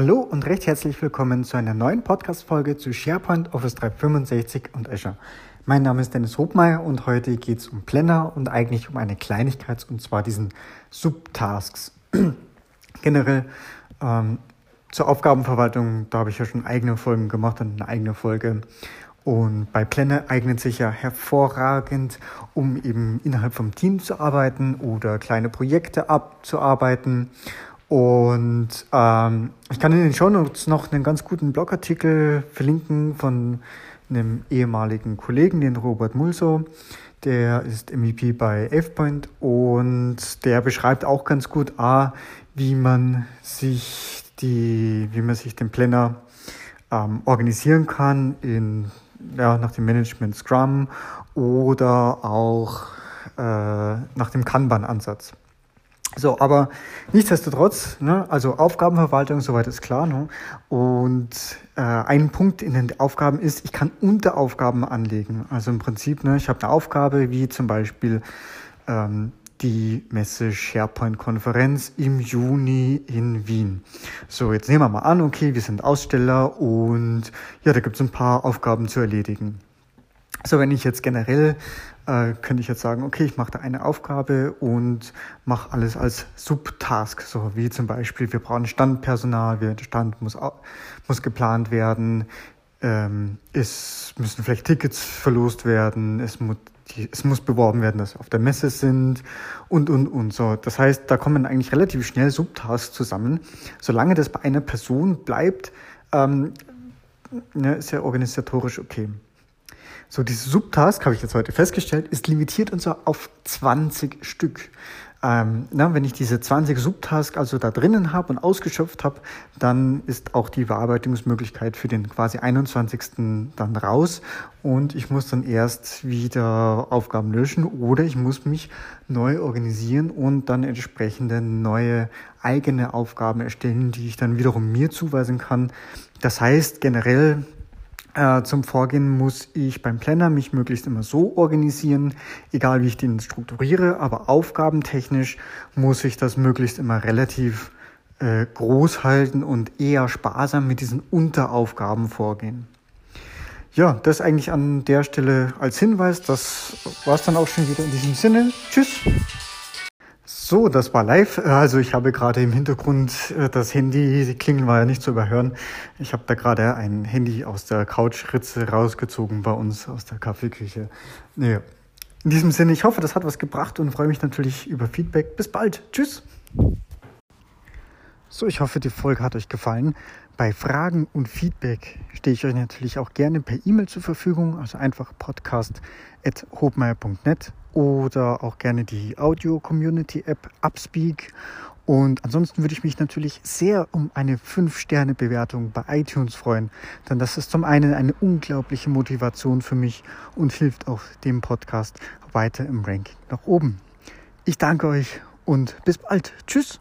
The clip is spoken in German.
Hallo und recht herzlich willkommen zu einer neuen Podcast-Folge zu SharePoint, Office 365 und Azure. Mein Name ist Dennis Hobmeier und heute geht es um Planner und eigentlich um eine Kleinigkeit und zwar diesen Subtasks. Generell ähm, zur Aufgabenverwaltung, da habe ich ja schon eigene Folgen gemacht und eine eigene Folge. Und bei Planner eignet sich ja hervorragend, um eben innerhalb vom Team zu arbeiten oder kleine Projekte abzuarbeiten und ähm, ich kann in den Show Notes noch einen ganz guten Blogartikel verlinken von einem ehemaligen Kollegen, den Robert Mulso. Der ist MVP bei AvePoint und der beschreibt auch ganz gut, A, wie man sich die, wie man sich den Planner ähm, organisieren kann in, ja, nach dem Management Scrum oder auch äh, nach dem Kanban-Ansatz. So, aber nichtsdestotrotz, ne, also Aufgabenverwaltung, soweit ist klar. Ne? Und äh, ein Punkt in den Aufgaben ist, ich kann Unteraufgaben anlegen. Also im Prinzip, ne, ich habe eine Aufgabe wie zum Beispiel ähm, die Messe SharePoint-Konferenz im Juni in Wien. So, jetzt nehmen wir mal an, okay, wir sind Aussteller und ja, da gibt es ein paar Aufgaben zu erledigen. So, wenn ich jetzt generell äh, könnte ich jetzt sagen, okay, ich mache da eine Aufgabe und mache alles als Subtask, so wie zum Beispiel, wir brauchen Standpersonal, der Stand muss, muss geplant werden, ähm, es müssen vielleicht Tickets verlost werden, es muss, es muss beworben werden, dass wir auf der Messe sind und, und, und so. Das heißt, da kommen eigentlich relativ schnell Subtasks zusammen. Solange das bei einer Person bleibt, ähm, ne, ist ja organisatorisch okay. So, diese Subtask, habe ich jetzt heute festgestellt, ist limitiert und so auf 20 Stück. Ähm, na, wenn ich diese 20 Subtask also da drinnen habe und ausgeschöpft habe, dann ist auch die Bearbeitungsmöglichkeit für den quasi 21. dann raus und ich muss dann erst wieder Aufgaben löschen oder ich muss mich neu organisieren und dann entsprechende neue eigene Aufgaben erstellen, die ich dann wiederum mir zuweisen kann. Das heißt generell äh, zum Vorgehen muss ich beim Planner mich möglichst immer so organisieren, egal wie ich den strukturiere, aber aufgabentechnisch muss ich das möglichst immer relativ äh, groß halten und eher sparsam mit diesen Unteraufgaben vorgehen. Ja, das eigentlich an der Stelle als Hinweis. Das war es dann auch schon wieder in diesem Sinne. Tschüss. So, das war live. Also ich habe gerade im Hintergrund äh, das Handy, die Klingeln war ja nicht zu überhören. Ich habe da gerade ein Handy aus der Couchritze rausgezogen bei uns aus der Kaffeeküche. Naja. In diesem Sinne, ich hoffe, das hat was gebracht und freue mich natürlich über Feedback. Bis bald. Tschüss. So, ich hoffe, die Folge hat euch gefallen. Bei Fragen und Feedback stehe ich euch natürlich auch gerne per E-Mail zur Verfügung, also einfach podcast.hobmeier.net oder auch gerne die Audio-Community-App Upspeak. Und ansonsten würde ich mich natürlich sehr um eine 5-Sterne-Bewertung bei iTunes freuen, denn das ist zum einen eine unglaubliche Motivation für mich und hilft auch dem Podcast weiter im Ranking nach oben. Ich danke euch und bis bald. Tschüss.